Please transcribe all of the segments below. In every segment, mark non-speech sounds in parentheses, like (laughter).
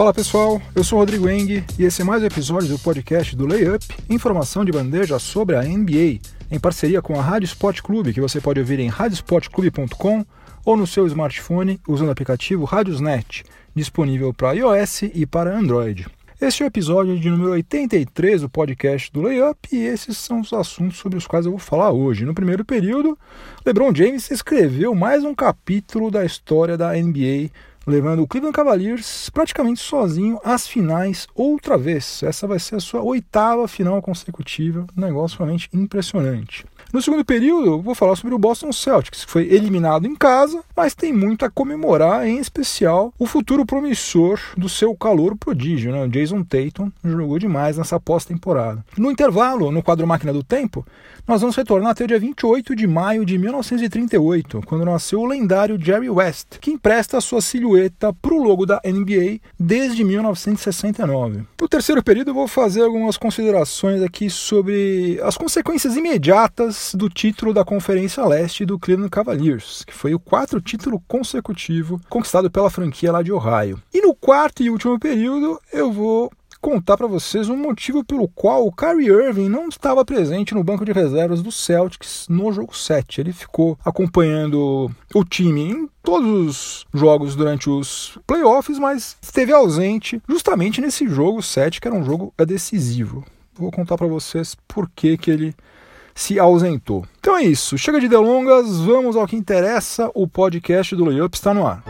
Fala pessoal, eu sou Rodrigo Eng e esse é mais um episódio do podcast do Layup, informação de bandeja sobre a NBA, em parceria com a Rádio Sport Clube, que você pode ouvir em radiosportclube.com ou no seu smartphone usando o aplicativo Radiosnet, disponível para iOS e para Android. Este é o episódio de número 83 do podcast do Layup e esses são os assuntos sobre os quais eu vou falar hoje. No primeiro período, LeBron James escreveu mais um capítulo da história da NBA levando o Cleveland Cavaliers praticamente sozinho às finais outra vez. Essa vai ser a sua oitava final consecutiva, um negócio realmente impressionante. No segundo período, vou falar sobre o Boston Celtics, que foi eliminado em casa, mas tem muito a comemorar, em especial o futuro promissor do seu calor prodígio, né? O Jason Tatum jogou demais nessa pós-temporada. No intervalo, no quadro Máquina do Tempo, nós vamos retornar até o dia 28 de maio de 1938, quando nasceu o lendário Jerry West, que empresta sua silhueta para o logo da NBA desde 1969. No terceiro período, eu vou fazer algumas considerações aqui sobre as consequências imediatas do título da Conferência Leste do Cleveland Cavaliers, que foi o quarto título consecutivo conquistado pela franquia lá de Ohio. E no quarto e último período, eu vou contar para vocês um motivo pelo qual o Kyrie Irving não estava presente no banco de reservas do Celtics no jogo 7. Ele ficou acompanhando o time em todos os jogos durante os playoffs, mas esteve ausente justamente nesse jogo 7, que era um jogo decisivo. Vou contar para vocês por que, que ele se ausentou. Então é isso, chega de delongas, vamos ao que interessa, o podcast do Layup está no ar.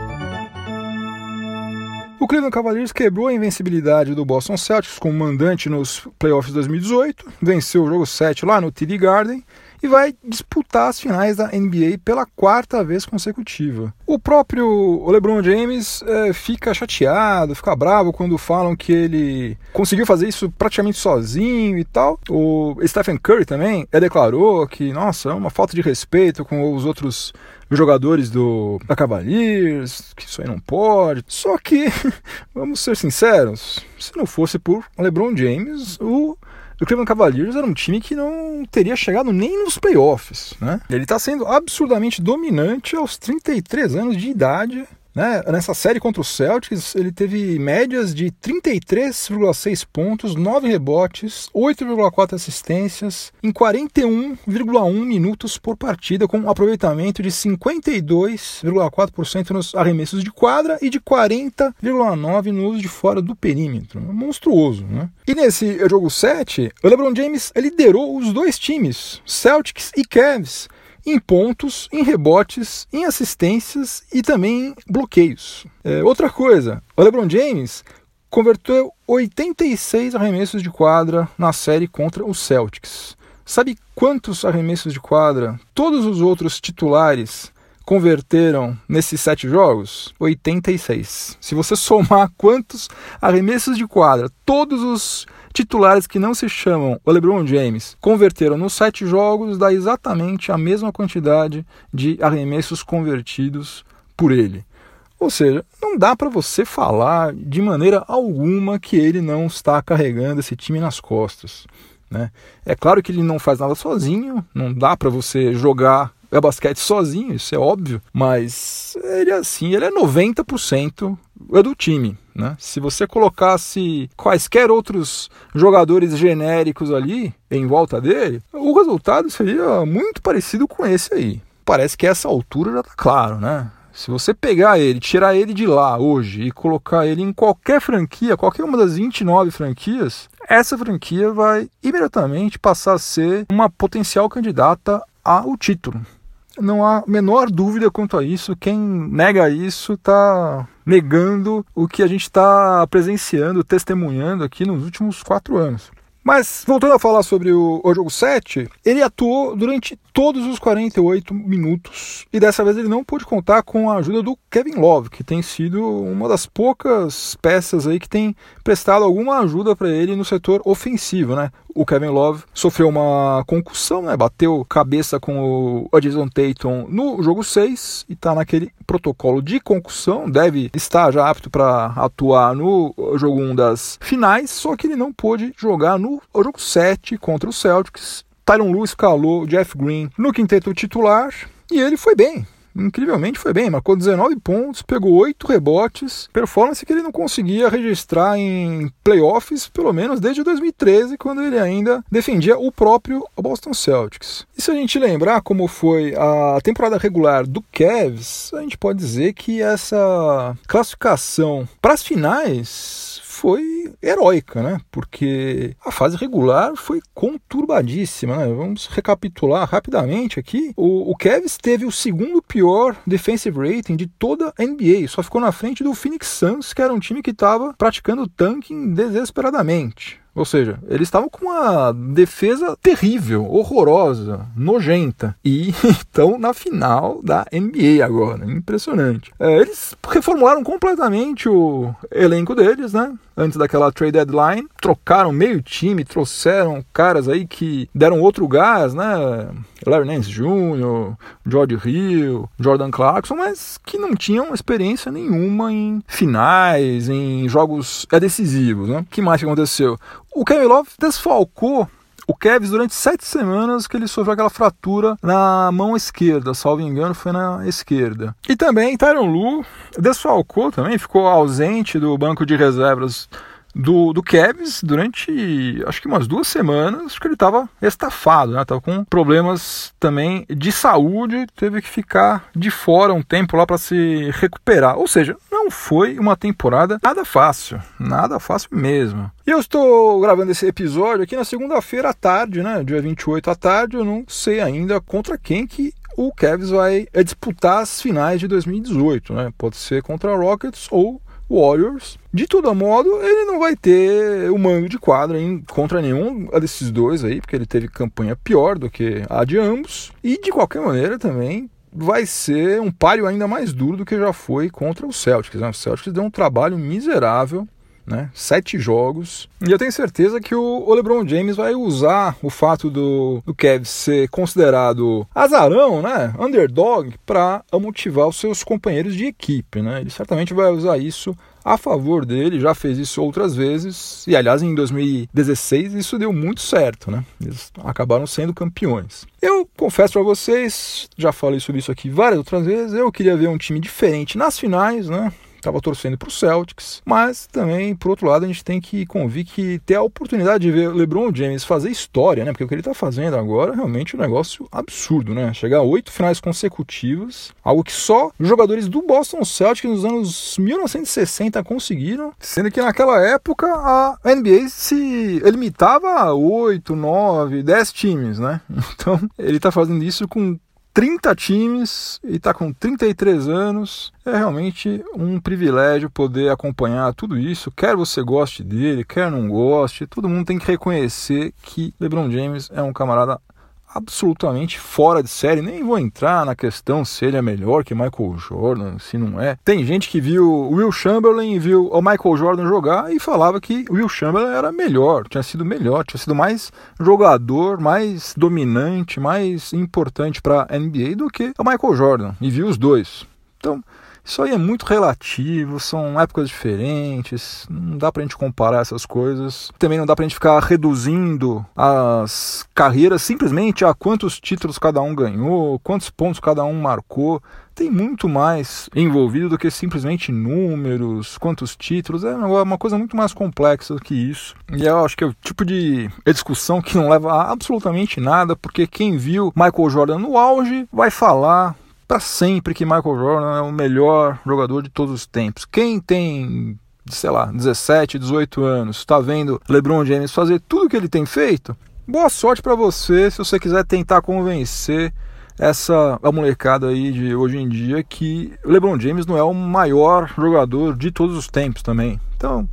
O Cleveland Cavaliers quebrou a invencibilidade do Boston Celtics como mandante nos playoffs 2018, venceu o jogo 7 lá no TD Garden e vai disputar as finais da NBA pela quarta vez consecutiva. O próprio LeBron James é, fica chateado, fica bravo quando falam que ele conseguiu fazer isso praticamente sozinho e tal. O Stephen Curry também é, declarou que, nossa, é uma falta de respeito com os outros jogadores do da Cavaliers, que isso aí não pode. Só que, (laughs) vamos ser sinceros, se não fosse por LeBron James, o o Cleveland Cavaliers era um time que não teria chegado nem nos playoffs, né? Ele está sendo absurdamente dominante aos 33 anos de idade né? Nessa série contra o Celtics, ele teve médias de 33,6 pontos, 9 rebotes, 8,4 assistências em 41,1 minutos por partida, com um aproveitamento de 52,4% nos arremessos de quadra e de 40,9% nos de fora do perímetro. Monstruoso, né? E nesse jogo 7, o LeBron James liderou os dois times, Celtics e Cavs, em pontos, em rebotes, em assistências e também em bloqueios. É, outra coisa, o LeBron James converteu 86 arremessos de quadra na série contra os Celtics. Sabe quantos arremessos de quadra todos os outros titulares converteram nesses sete jogos? 86. Se você somar quantos arremessos de quadra todos os titulares que não se chamam o LeBron James converteram nos sete jogos, dá exatamente a mesma quantidade de arremessos convertidos por ele. Ou seja, não dá para você falar de maneira alguma que ele não está carregando esse time nas costas. Né? É claro que ele não faz nada sozinho, não dá para você jogar é basquete sozinho, isso é óbvio, mas ele assim, ele é 90% é do time. Né? Se você colocasse quaisquer outros jogadores genéricos ali em volta dele, o resultado seria muito parecido com esse aí. Parece que essa altura já está claro, né? Se você pegar ele, tirar ele de lá hoje e colocar ele em qualquer franquia, qualquer uma das 29 franquias, essa franquia vai imediatamente passar a ser uma potencial candidata ao título. Não há menor dúvida quanto a isso. Quem nega isso está negando o que a gente está presenciando, testemunhando aqui nos últimos quatro anos. Mas, voltando a falar sobre o, o, jogo 7, ele atuou durante todos os 48 minutos e dessa vez ele não pôde contar com a ajuda do Kevin Love, que tem sido uma das poucas peças aí que tem prestado alguma ajuda para ele no setor ofensivo, né? O Kevin Love sofreu uma concussão, né? Bateu cabeça com o Jason Tatum no jogo 6 e está naquele protocolo de concussão, deve estar já apto para atuar no jogo 1 das finais, só que ele não pôde jogar no jogo 7 contra o Celtics. Tyron Lewis calou Jeff Green no quinteto titular e ele foi bem. Incrivelmente foi bem, marcou 19 pontos, pegou 8 rebotes, performance que ele não conseguia registrar em playoffs, pelo menos desde 2013, quando ele ainda defendia o próprio Boston Celtics. E se a gente lembrar como foi a temporada regular do Cavs, a gente pode dizer que essa classificação para as finais foi heróica, né? Porque a fase regular foi conturbadíssima, né? Vamos recapitular rapidamente aqui. O, o Cavs teve o segundo pior defensive rating de toda a NBA, só ficou na frente do Phoenix Suns, que era um time que estava praticando tanking desesperadamente. Ou seja, eles estavam com uma defesa terrível, horrorosa, nojenta. E (laughs) estão na final da NBA agora. Impressionante. É, eles reformularam completamente o elenco deles, né? Antes daquela trade deadline. Trocaram meio time, trouxeram caras aí que deram outro gás, né? Larry Nance Jr., George Hill, Jordan Clarkson, mas que não tinham experiência nenhuma em finais, em jogos decisivos, né? O que mais que aconteceu? O Kevin Love desfalcou o Kevs durante sete semanas que ele sofreu aquela fratura na mão esquerda, salvo engano, foi na esquerda. E também Tyron Lu desfalcou também, ficou ausente do banco de reservas do, do Cavs durante acho que umas duas semanas, acho que ele estava estafado, né? Tava com problemas também de saúde, teve que ficar de fora um tempo lá para se recuperar. Ou seja, não foi uma temporada nada fácil, nada fácil mesmo. E eu estou gravando esse episódio aqui na segunda-feira à tarde, né? Dia 28 à tarde, eu não sei ainda contra quem que o Cavs vai disputar as finais de 2018, né? Pode ser contra Rockets ou Warriors. De todo modo, ele não vai ter o mando de quadra em, contra nenhum desses dois aí, porque ele teve campanha pior do que a de ambos. E de qualquer maneira também vai ser um páreo ainda mais duro do que já foi contra o Celtics. Né? O Celtics deu um trabalho miserável né? Sete jogos. E eu tenho certeza que o LeBron James vai usar o fato do, do Kevin ser considerado azarão, né? Underdog, para motivar os seus companheiros de equipe, né? Ele certamente vai usar isso a favor dele, já fez isso outras vezes, e aliás em 2016 isso deu muito certo, né? Eles acabaram sendo campeões. Eu confesso para vocês, já falei sobre isso aqui várias outras vezes, eu queria ver um time diferente nas finais, né? Estava torcendo para o Celtics, mas também, por outro lado, a gente tem que convir que ter a oportunidade de ver LeBron James fazer história, né? Porque o que ele está fazendo agora é realmente um negócio absurdo, né? Chegar a oito finais consecutivas, algo que só jogadores do Boston Celtics nos anos 1960 conseguiram, sendo que naquela época a NBA se limitava a oito, nove, dez times, né? (laughs) Então ele está fazendo isso com 30 times e está com 33 anos. É realmente um privilégio poder acompanhar tudo isso. Quer você goste dele, quer não goste, todo mundo tem que reconhecer que LeBron James é um camarada absolutamente fora de série. Nem vou entrar na questão se ele é melhor que Michael Jordan, se não é. Tem gente que viu Will Chamberlain e viu o Michael Jordan jogar e falava que Will Chamberlain era melhor, tinha sido melhor, tinha sido mais jogador, mais dominante, mais importante para a NBA do que o Michael Jordan. E viu os dois. Então, isso aí é muito relativo, são épocas diferentes, não dá pra gente comparar essas coisas. Também não dá pra gente ficar reduzindo as carreiras simplesmente a quantos títulos cada um ganhou, quantos pontos cada um marcou tem muito mais envolvido do que simplesmente números, quantos títulos, é uma coisa muito mais complexa do que isso. E eu acho que é o tipo de discussão que não leva a absolutamente nada, porque quem viu Michael Jordan no auge vai falar para sempre que Michael Jordan é o melhor jogador de todos os tempos. Quem tem, sei lá, 17, 18 anos, está vendo LeBron James fazer tudo que ele tem feito, boa sorte para você se você quiser tentar convencer essa a molecada aí de hoje em dia que LeBron James não é o maior jogador de todos os tempos também. Então,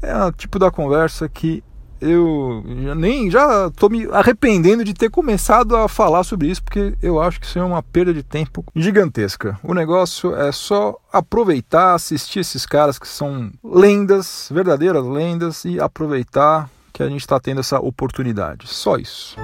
é o tipo da conversa que eu já nem já estou me arrependendo de ter começado a falar sobre isso, porque eu acho que isso é uma perda de tempo gigantesca. O negócio é só aproveitar, assistir esses caras que são lendas, verdadeiras lendas, e aproveitar que a gente está tendo essa oportunidade. Só isso.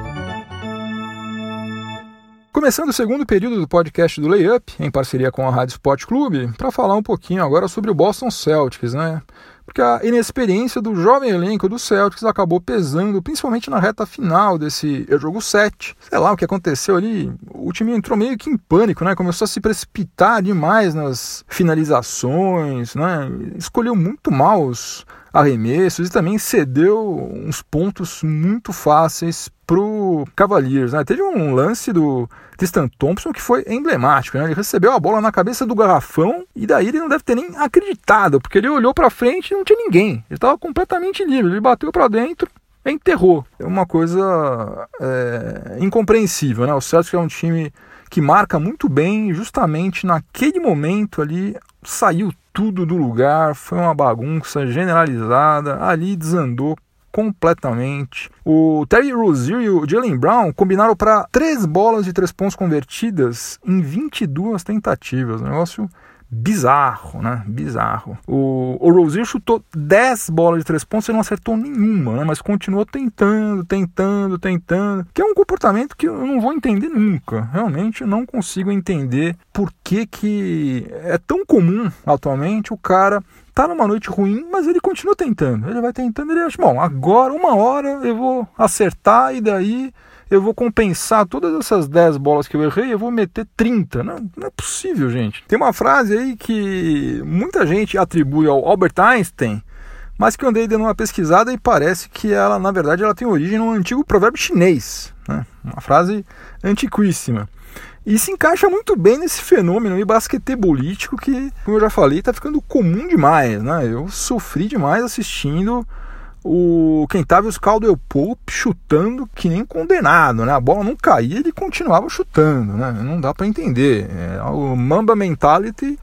Começando o segundo período do podcast do Layup, em parceria com a Rádio Sport Clube, para falar um pouquinho agora sobre o Boston Celtics, né? Porque a inexperiência do jovem elenco do Celtics acabou pesando, principalmente na reta final desse jogo 7. Sei lá o que aconteceu ali, o time entrou meio que em pânico, né? Começou a se precipitar demais nas finalizações, né? Escolheu muito mal os arremessos e também cedeu uns pontos muito fáceis pro Cavaliers. Né? Teve um lance do Tristan Thompson que foi emblemático. Né? Ele recebeu a bola na cabeça do garrafão e daí ele não deve ter nem acreditado, porque ele olhou para frente e não tinha ninguém. Ele estava completamente livre. Ele bateu para dentro enterrou. É uma coisa é, incompreensível, né? O Celtics é um time que marca muito bem, justamente naquele momento ali saiu tudo do lugar, foi uma bagunça generalizada, ali desandou completamente. O Terry Rozier e o Jalen Brown combinaram para três bolas de três pontos convertidas em 22 tentativas. Um negócio bizarro, né? Bizarro. O, o Rozier chutou 10 bolas de três pontos e não acertou nenhuma, né? Mas continuou tentando, tentando, tentando. Que é um comportamento que eu não vou entender nunca. Realmente não consigo entender por que, que é tão comum atualmente o cara tá numa noite ruim, mas ele continua tentando. Ele vai tentando, ele acha, bom, agora uma hora eu vou acertar e daí eu vou compensar todas essas 10 bolas que eu errei, eu vou meter 30. Não, não é possível, gente. Tem uma frase aí que muita gente atribui ao Albert Einstein, mas que eu andei dando uma pesquisada e parece que ela, na verdade, ela tem origem num antigo provérbio chinês. Né? Uma frase antiquíssima. E se encaixa muito bem nesse fenômeno e basquetebolítico que, como eu já falei, está ficando comum demais. Né? Eu sofri demais assistindo o Kentavious Caldwell Pope chutando que nem condenado, né? A bola não caía, ele continuava chutando, né? Não dá para entender. É, o Mamba Mentality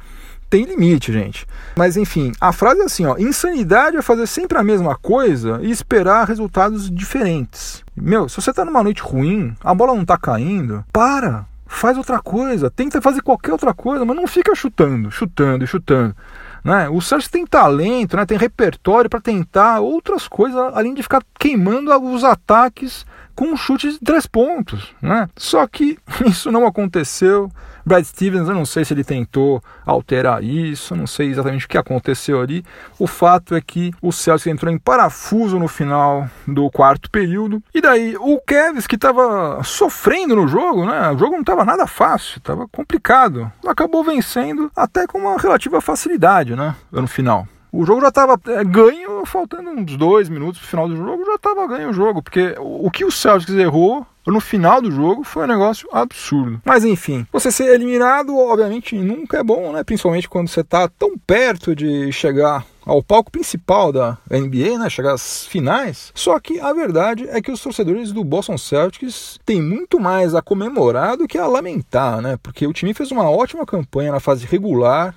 tem limite, gente. Mas enfim, a frase é assim, ó: insanidade é fazer sempre a mesma coisa e esperar resultados diferentes. Meu, se você tá numa noite ruim, a bola não tá caindo, para, faz outra coisa, tenta fazer qualquer outra coisa, mas não fica chutando, chutando e chutando. Né? O Sérgio tem talento, né? tem repertório para tentar outras coisas além de ficar queimando os ataques com chutes de três pontos. Né? Só que (laughs) isso não aconteceu. Brad Stevens, eu não sei se ele tentou alterar isso, não sei exatamente o que aconteceu ali. O fato é que o Celtics entrou em parafuso no final do quarto período. E daí o Kevs, que estava sofrendo no jogo, né? O jogo não estava nada fácil, estava complicado. Acabou vencendo até com uma relativa facilidade, né? No final. O jogo já estava é, ganho, faltando uns dois minutos para o final do jogo, já estava ganho o jogo, porque o que o Celtics errou no final do jogo foi um negócio absurdo. Mas enfim, você ser eliminado, obviamente, nunca é bom, né? Principalmente quando você está tão perto de chegar ao palco principal da NBA, né, chegar às finais. Só que a verdade é que os torcedores do Boston Celtics têm muito mais a comemorar do que a lamentar, né? Porque o time fez uma ótima campanha na fase regular,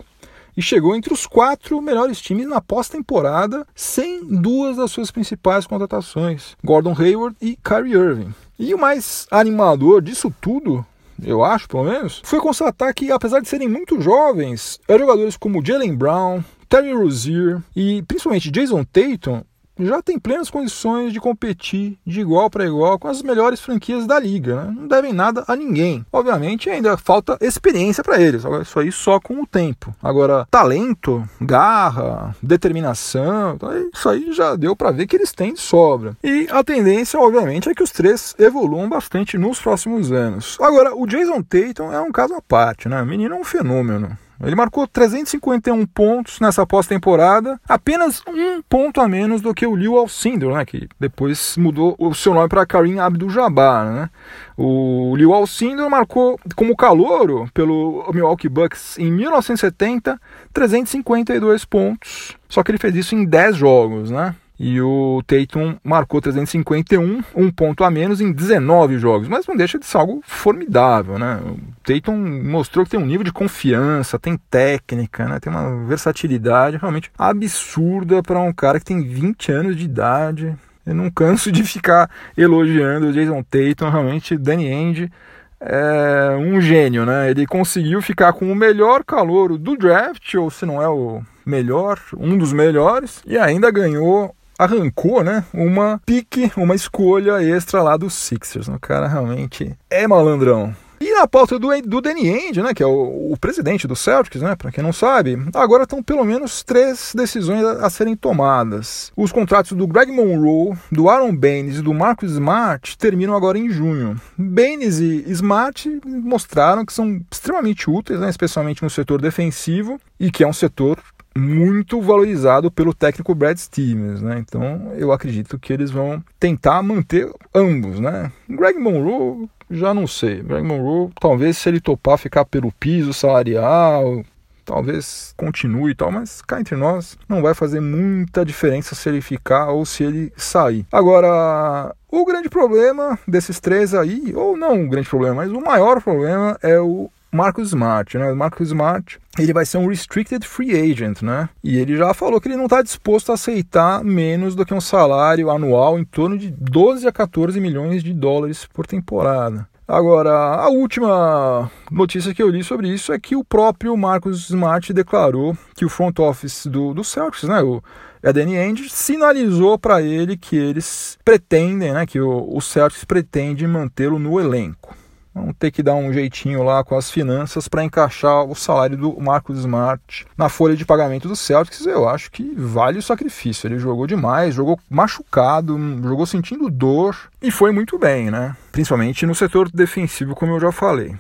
e chegou entre os quatro melhores times na pós-temporada, sem duas das suas principais contratações, Gordon Hayward e Kyrie Irving. E o mais animador disso tudo eu acho, pelo menos, foi constatar que, apesar de serem muito jovens, jogadores como Jalen Brown, Terry Rozier e principalmente Jason Tatum já tem plenas condições de competir de igual para igual com as melhores franquias da liga. Né? Não devem nada a ninguém. Obviamente, ainda falta experiência para eles. Isso aí só com o tempo. Agora, talento, garra, determinação, então, isso aí já deu para ver que eles têm de sobra. E a tendência, obviamente, é que os três evoluam bastante nos próximos anos. Agora, o Jason Tatum é um caso à parte, né? O menino é um fenômeno. Ele marcou 351 pontos nessa pós-temporada, apenas um ponto a menos do que o Liu Alcindor, né, que depois mudou o seu nome para Karim Abdul-Jabbar. Né? O Liu Alcindor marcou como calouro pelo Milwaukee Bucks em 1970 352 pontos, só que ele fez isso em 10 jogos, né? E o Tatum marcou 351, um ponto a menos em 19 jogos, mas não deixa de ser algo formidável, né? O Tatum mostrou que tem um nível de confiança, tem técnica, né? Tem uma versatilidade realmente absurda para um cara que tem 20 anos de idade. Eu não canso de ficar elogiando o Jason Tatum, realmente Danny Ainge é um gênio, né? Ele conseguiu ficar com o melhor calouro do draft, ou se não é o melhor, um dos melhores, e ainda ganhou arrancou, né, uma pique, uma escolha extra lá dos Sixers. O cara realmente é malandrão. E na pauta do, do Danny Ainge, né, que é o, o presidente do Celtics, né, para quem não sabe, agora estão pelo menos três decisões a, a, serem tomadas. Os contratos do Greg Monroe, do Aaron Baines e do Marcus Smart terminam agora em junho. Baines e Smart mostraram que são extremamente úteis, né, especialmente no setor defensivo, e que é um setor muito valorizado pelo técnico Brad Stevens, né? Então eu acredito que eles vão tentar manter ambos, né? Greg Monroe já não sei. Greg Monroe, talvez se ele topar ficar pelo piso salarial, talvez continue e tal, mas cá entre nós não vai fazer muita diferença se ele ficar ou se ele sair. Agora, o grande problema desses três aí, ou não o grande problema, mas o maior problema é o Marcus Smart, né? Marcus Smart, ele vai ser um restricted free agent, né? E ele já falou que ele não está disposto a aceitar menos do que um salário anual em torno de 12 a 14 milhões de dólares por temporada. Agora, a última notícia que eu li sobre isso é que o próprio Marcus Smart declarou que o front office do, do Celtics, né, o Danny Ainge, sinalizou para ele que eles pretendem, né, que o, o Celtics pretende mantê-lo no elenco. Vamos ter que dar um jeitinho lá com as finanças para encaixar o salário do Marcos Smart na folha de pagamento do Celtics. Eu acho que vale o sacrifício. Ele jogou demais, jogou machucado, jogou sentindo dor e foi muito bem, né? Principalmente no setor defensivo, como eu já falei.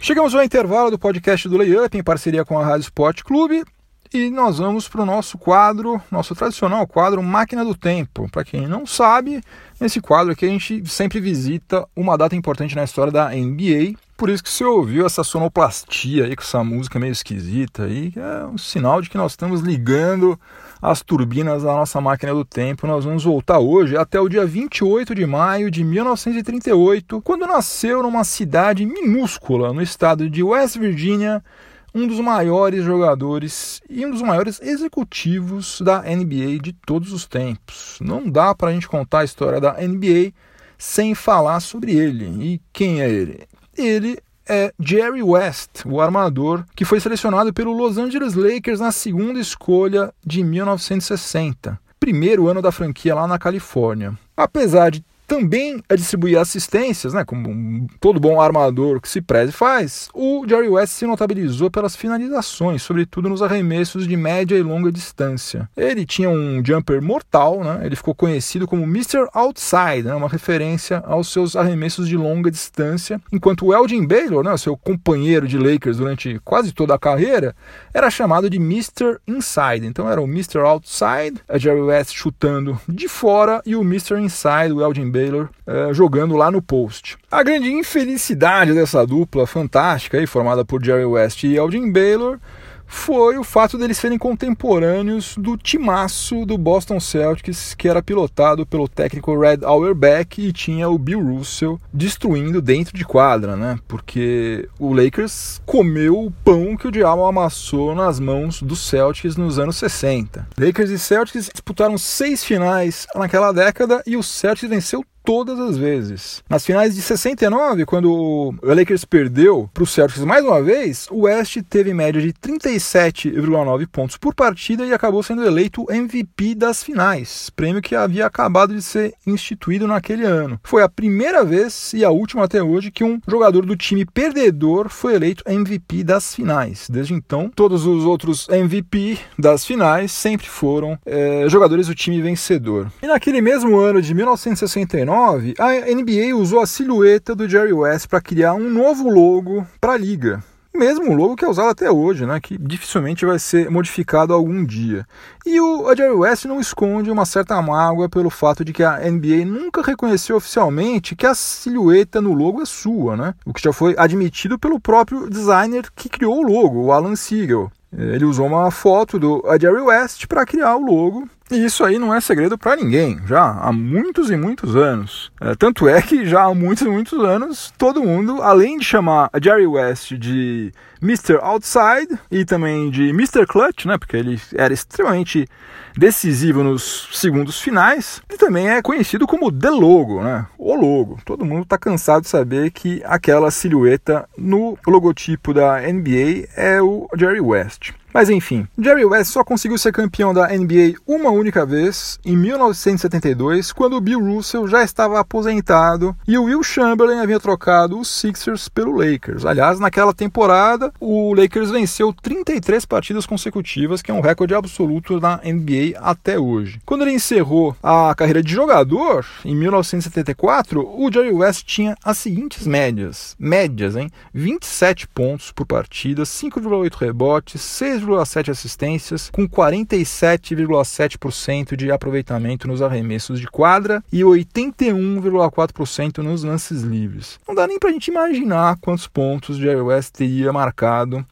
Chegamos ao intervalo do podcast do Layup em parceria com a Rádio Sport Clube. E nós vamos para o nosso quadro, nosso tradicional quadro Máquina do Tempo. Para quem não sabe, nesse quadro aqui a gente sempre visita uma data importante na história da NBA. Por isso que você ouviu essa sonoplastia aí com essa música meio esquisita aí, que é um sinal de que nós estamos ligando as turbinas da nossa máquina do tempo. Nós vamos voltar hoje até o dia 28 de maio de 1938, quando nasceu numa cidade minúscula no estado de West Virginia um dos maiores jogadores e um dos maiores executivos da NBA de todos os tempos. Não dá para a gente contar a história da NBA sem falar sobre ele. E quem é ele? Ele é Jerry West, o armador que foi selecionado pelo Los Angeles Lakers na segunda escolha de 1960, primeiro ano da franquia lá na Califórnia. Apesar de também a distribuir assistências, né, como todo bom armador que se preze faz, o Jerry West se notabilizou pelas finalizações, sobretudo nos arremessos de média e longa distância. Ele tinha um jumper mortal, né, ele ficou conhecido como Mr. Outside, né, uma referência aos seus arremessos de longa distância, enquanto o Elgin Baylor, né, seu companheiro de Lakers durante quase toda a carreira, era chamado de Mr. Inside. Então era o Mr. Outside, a Jerry West chutando de fora e o Mr. Inside, o Elgin Baylor, uh, jogando lá no post. A grande infelicidade dessa dupla fantástica, aí, formada por Jerry West e Elgin Baylor, foi o fato deles serem contemporâneos do timaço do Boston Celtics, que era pilotado pelo técnico Red Auerbach e tinha o Bill Russell destruindo dentro de quadra, né? Porque o Lakers comeu o pão que o diabo amassou nas mãos dos Celtics nos anos 60. Lakers e Celtics disputaram seis finais naquela década e o Celtics venceu todas as vezes. Nas finais de 69, quando o Lakers perdeu para o Celtics mais uma vez, o West teve média de 37,9 pontos por partida e acabou sendo eleito MVP das finais, prêmio que havia acabado de ser instituído naquele ano. Foi a primeira vez e a última até hoje que um jogador do time perdedor foi eleito MVP das finais. Desde então, todos os outros MVP das finais sempre foram é, jogadores do time vencedor. E naquele mesmo ano de 1969, a NBA usou a silhueta do Jerry West para criar um novo logo para a liga. Mesmo logo que é usado até hoje, né, que dificilmente vai ser modificado algum dia. E o Jerry West não esconde uma certa mágoa pelo fato de que a NBA nunca reconheceu oficialmente que a silhueta no logo é sua, né? O que já foi admitido pelo próprio designer que criou o logo, o Alan Siegel. Ele usou uma foto do Jerry West para criar o logo e isso aí não é segredo para ninguém, já há muitos e muitos anos. É, tanto é que já há muitos e muitos anos, todo mundo, além de chamar a Jerry West de Mr. Outside e também de Mr. Clutch, né, porque ele era extremamente decisivo nos segundos finais, ele também é conhecido como The Logo, né, o logo. Todo mundo está cansado de saber que aquela silhueta no logotipo da NBA é o Jerry West. Mas enfim, Jerry West só conseguiu ser campeão da NBA uma única vez, em 1972, quando Bill Russell já estava aposentado e o Will Chamberlain havia trocado os Sixers pelo Lakers. Aliás, naquela temporada, o Lakers venceu 33 partidas consecutivas, que é um recorde absoluto na NBA até hoje. Quando ele encerrou a carreira de jogador, em 1974, o Jerry West tinha as seguintes médias. Médias, hein? 27 pontos por partida, 5,8 rebotes, 6 3,7 assistências, com 47,7% de aproveitamento nos arremessos de quadra e 81,4% nos lances livres. Não dá nem para a gente imaginar quantos pontos Jerry West teria marcado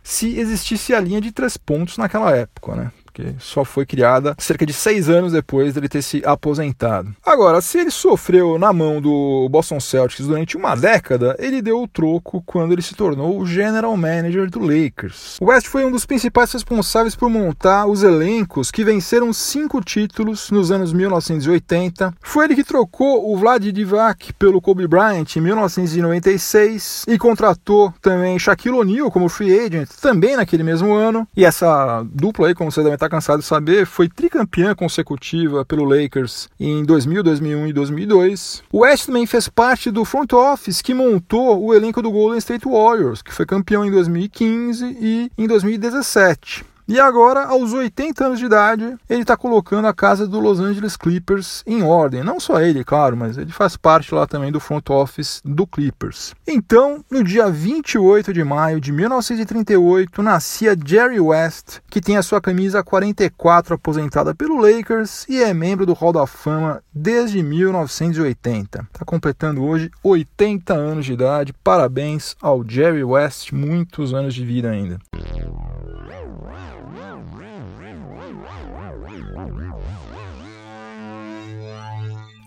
se existisse a linha de três pontos naquela época, né? Porque só foi criada cerca de seis anos depois dele ter se aposentado. Agora, se ele sofreu na mão do Boston Celtics durante uma década, ele deu o troco quando ele se tornou o general manager do Lakers. O West foi um dos principais responsáveis por montar os elencos que venceram cinco títulos nos anos 1980. Foi ele que trocou o Vlad Divac pelo Kobe Bryant em 1996 e contratou também Shaquille O'Neal como free agent também naquele mesmo ano. E essa dupla aí, como você deve estar cansado de saber, foi tricampeã consecutiva pelo Lakers em 2000, 2001 e 2002. O West também fez parte do front office que montou o elenco do Golden State Warriors, que foi campeão em 2015 e em 2017. E agora, aos 80 anos de idade, ele está colocando a casa do Los Angeles Clippers em ordem. Não só ele, claro, mas ele faz parte lá também do front office do Clippers. Então, no dia 28 de maio de 1938, nascia Jerry West, que tem a sua camisa 44 aposentada pelo Lakers e é membro do Hall da Fama desde 1980. Está completando hoje 80 anos de idade. Parabéns ao Jerry West, muitos anos de vida ainda.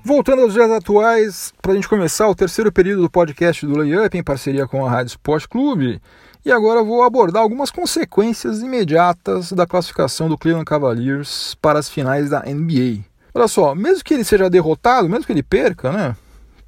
Voltando aos dias atuais, para a gente começar o terceiro período do podcast do Layup em parceria com a Rádio Sport Clube, e agora vou abordar algumas consequências imediatas da classificação do Cleveland Cavaliers para as finais da NBA. Olha só, mesmo que ele seja derrotado, mesmo que ele perca, né?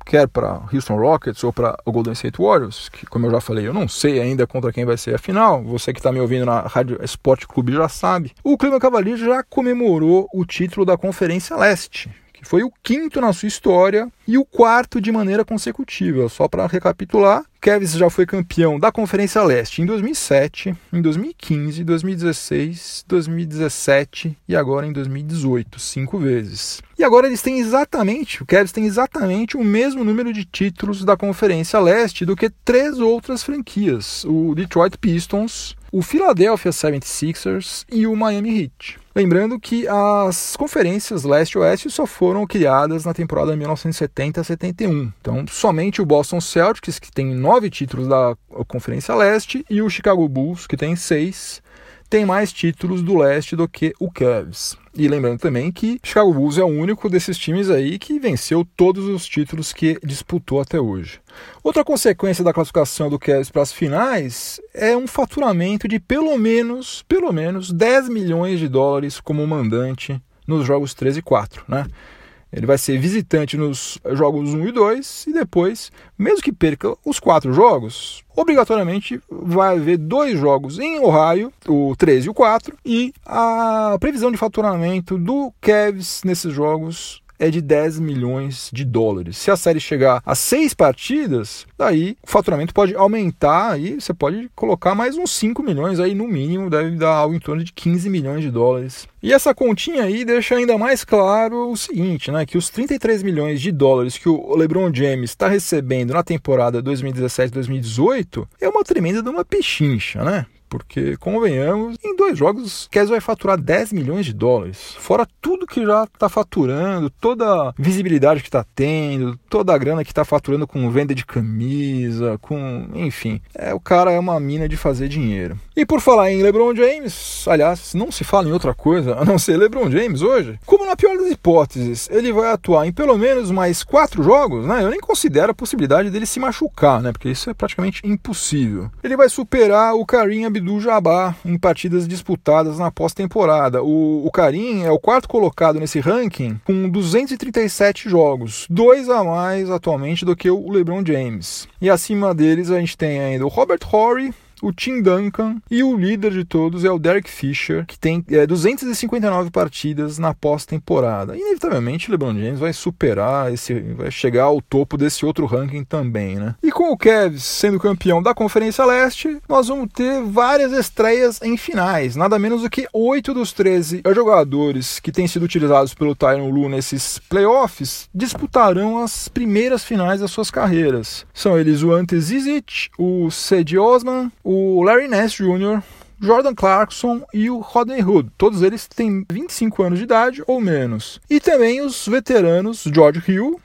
Quer para Houston Rockets ou para o Golden State Warriors, que, como eu já falei, eu não sei ainda contra quem vai ser a final. Você que está me ouvindo na Rádio Sport Clube já sabe. O Cleveland Cavaliers já comemorou o título da Conferência Leste, que foi o quinto na sua história e o quarto de maneira consecutiva. Só para recapitular, Kevs já foi campeão da Conferência Leste em 2007, em 2015, 2016, 2017 e agora em 2018, cinco vezes. E agora eles têm exatamente, o Cavs tem exatamente o mesmo número de títulos da Conferência Leste do que três outras franquias: o Detroit Pistons, o Philadelphia 76ers e o Miami Heat. Lembrando que as conferências leste e oeste só foram criadas na temporada 1970-71. Então, somente o Boston Celtics, que tem nove títulos da Conferência Leste, e o Chicago Bulls, que tem seis, tem mais títulos do leste do que o Cavs. E lembrando também que Chicago Bulls é o único desses times aí que venceu todos os títulos que disputou até hoje. Outra consequência da classificação do Cavs para as finais é um faturamento de pelo menos, pelo menos 10 milhões de dólares como mandante nos jogos 3 e 4, né? Ele vai ser visitante nos jogos 1 e 2 e depois, mesmo que perca os quatro jogos, obrigatoriamente vai haver dois jogos em Ohio, o 13 e o 4, e a previsão de faturamento do Cavs nesses jogos é de 10 milhões de dólares. Se a série chegar a seis partidas, daí o faturamento pode aumentar e você pode colocar mais uns 5 milhões aí no mínimo, deve dar algo em torno de 15 milhões de dólares. E essa continha aí deixa ainda mais claro o seguinte, né, que os 33 milhões de dólares que o LeBron James está recebendo na temporada 2017-2018 é uma tremenda de uma pechincha, né? Porque, convenhamos, em dois jogos, Kes vai faturar 10 milhões de dólares. Fora tudo que já está faturando, toda a visibilidade que está tendo, toda a grana que está faturando com venda de camisa, com. enfim. É, o cara é uma mina de fazer dinheiro. E por falar em LeBron James, aliás, não se fala em outra coisa a não ser LeBron James hoje, como na pior das hipóteses, ele vai atuar em pelo menos mais quatro jogos, né? Eu nem considero a possibilidade dele se machucar, né? Porque isso é praticamente impossível. Ele vai superar o Karim Abdul Jabá em partidas disputadas na pós-temporada. O, o Karim é o quarto colocado nesse ranking com 237 jogos, dois a mais atualmente do que o LeBron James. E acima deles a gente tem ainda o Robert Horry, o Tim Duncan e o líder de todos é o Derek Fisher, que tem é, 259 partidas na pós-temporada. Inevitavelmente, LeBron James vai superar esse, vai chegar ao topo desse outro ranking também, né? E com o Cavs sendo campeão da Conferência Leste, nós vamos ter várias estreias em finais. Nada menos do que oito dos 13 jogadores que têm sido utilizados pelo Tyron Lu nesses playoffs disputarão as primeiras finais das suas carreiras. São eles o Ante Zizic, o Cedi Osman, o Larry Ness Jr., Jordan Clarkson e o Rodney Hood. Todos eles têm 25 anos de idade ou menos. E também os veteranos George Hill,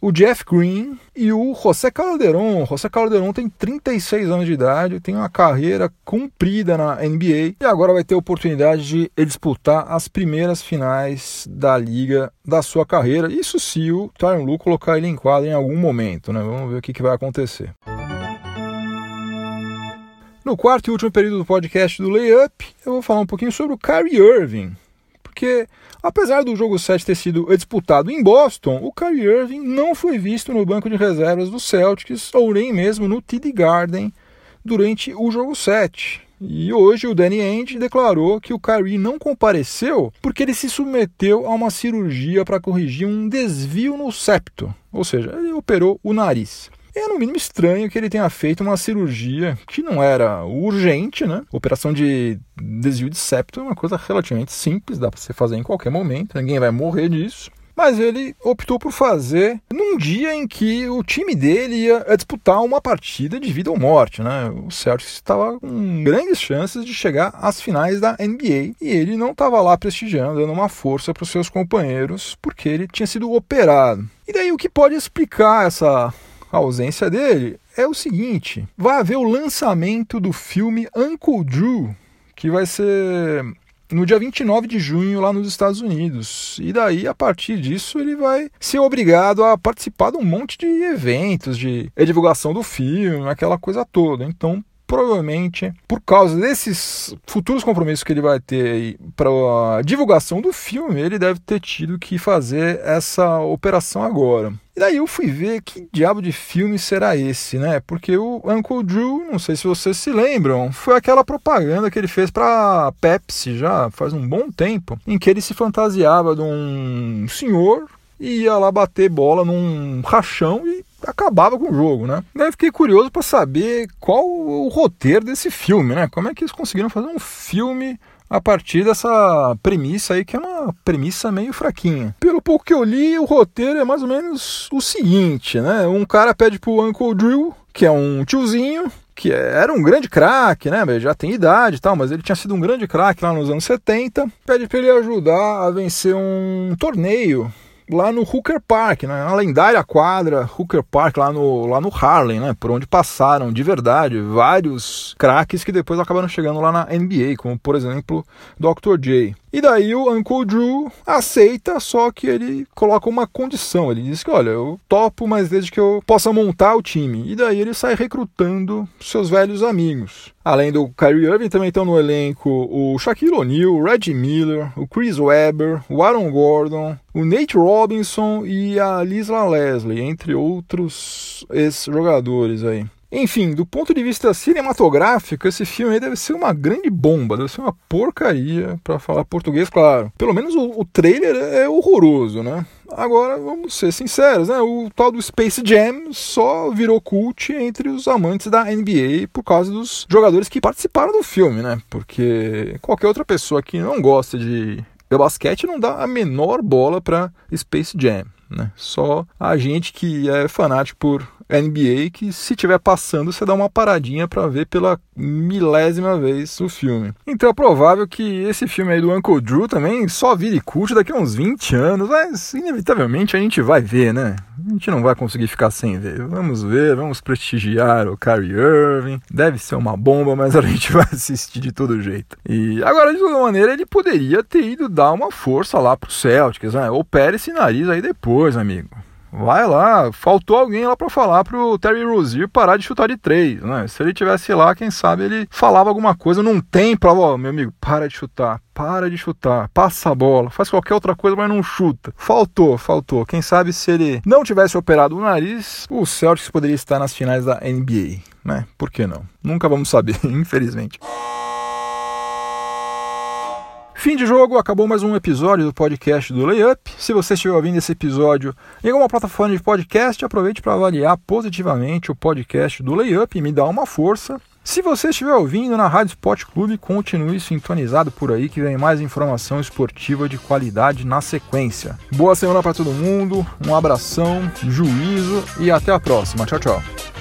o Jeff Green e o José Calderon. José Calderon tem 36 anos de idade, tem uma carreira cumprida na NBA e agora vai ter a oportunidade de disputar as primeiras finais da liga da sua carreira. Isso se o Tyron Lu colocar ele em quadra em algum momento, né? Vamos ver o que, que vai acontecer. No quarto e último período do podcast do Layup, eu vou falar um pouquinho sobre o Kyrie Irving. Porque, apesar do jogo 7 ter sido disputado em Boston, o Kyrie Irving não foi visto no banco de reservas do Celtics ou nem mesmo no TD Garden durante o jogo 7. E hoje o Danny Ainge declarou que o Kyrie não compareceu porque ele se submeteu a uma cirurgia para corrigir um desvio no septo, ou seja, ele operou o nariz. É no mínimo estranho que ele tenha feito uma cirurgia que não era urgente, né? Operação de desvio de septo é uma coisa relativamente simples, dá para você fazer em qualquer momento, ninguém vai morrer disso. Mas ele optou por fazer num dia em que o time dele ia disputar uma partida de vida ou morte, né? O Celtics estava com grandes chances de chegar às finais da NBA e ele não estava lá prestigiando, dando uma força para os seus companheiros porque ele tinha sido operado. E daí o que pode explicar essa a ausência dele é o seguinte: vai haver o lançamento do filme Uncle Drew, que vai ser no dia 29 de junho lá nos Estados Unidos. E daí, a partir disso, ele vai ser obrigado a participar de um monte de eventos, de divulgação do filme, aquela coisa toda. Então, provavelmente, por causa desses futuros compromissos que ele vai ter para a divulgação do filme, ele deve ter tido que fazer essa operação agora. E daí eu fui ver que diabo de filme será esse, né? Porque o Uncle Drew, não sei se vocês se lembram, foi aquela propaganda que ele fez para Pepsi já faz um bom tempo, em que ele se fantasiava de um senhor e ia lá bater bola num rachão e acabava com o jogo, né? Daí fiquei curioso para saber qual o roteiro desse filme, né? Como é que eles conseguiram fazer um filme a partir dessa premissa aí, que é uma premissa meio fraquinha. Pelo pouco que eu li, o roteiro é mais ou menos o seguinte, né? Um cara pede pro Uncle Drew, que é um tiozinho, que era um grande craque, né? Já tem idade e tal, mas ele tinha sido um grande craque lá nos anos 70. Pede para ele ajudar a vencer um torneio lá no Hooker Park, né? A lendária quadra Hooker Park lá no, lá no Harlem, né? Por onde passaram de verdade vários craques que depois acabaram chegando lá na NBA, como por exemplo Dr. J. E daí o Uncle Drew aceita, só que ele coloca uma condição. Ele diz que, olha, eu topo, mas desde que eu possa montar o time. E daí ele sai recrutando seus velhos amigos. Além do Kyrie Irving, também estão no elenco o Shaquille O'Neal, o Reggie Miller, o Chris Webber, o Aaron Gordon, o Nate Robinson e a Lisla Leslie, entre outros ex-jogadores aí. Enfim, do ponto de vista cinematográfico, esse filme deve ser uma grande bomba, deve ser uma porcaria, para falar português, claro. Pelo menos o, o, trailer é horroroso, né? Agora, vamos ser sinceros, né? O tal do Space Jam só virou cult entre os amantes da NBA por causa dos jogadores que participaram do filme, né? Porque qualquer outra pessoa que não gosta de basquete não dá a menor bola para Space Jam. Né? Só a gente que é fanático por NBA que se tiver passando você dá uma paradinha para ver pela milésima vez o filme. Então é provável que esse filme aí do Uncle Drew também só vire cult daqui a uns 20 anos, mas inevitavelmente a gente vai ver, né? A gente não vai conseguir ficar sem ver. Vamos ver, vamos prestigiar o Kyrie Irving. Deve ser uma bomba, mas a gente (laughs) vai assistir de todo jeito. E agora, de toda maneira, ele poderia ter ido dar uma força lá pro Celtics, né? Opere esse nariz aí depois, amigo Vai lá, faltou alguém lá para falar pro Terry Rozier parar de chutar de três, né? Se ele tivesse lá, quem sabe ele falava alguma coisa, não tem pra, ó, meu amigo, para de chutar, para de chutar, passa a bola, faz qualquer outra coisa, mas não chuta. Faltou, faltou. Quem sabe se ele não tivesse operado o nariz, o Celtics poderia estar nas finais da NBA, né? Por que não? Nunca vamos saber, (laughs) infelizmente. Fim de jogo, acabou mais um episódio do podcast do Layup. Se você estiver ouvindo esse episódio em alguma plataforma de podcast, aproveite para avaliar positivamente o podcast do Layup e me dá uma força. Se você estiver ouvindo na Rádio Sport Clube, continue sintonizado por aí que vem mais informação esportiva de qualidade na sequência. Boa semana para todo mundo, um abração, juízo e até a próxima. Tchau, tchau.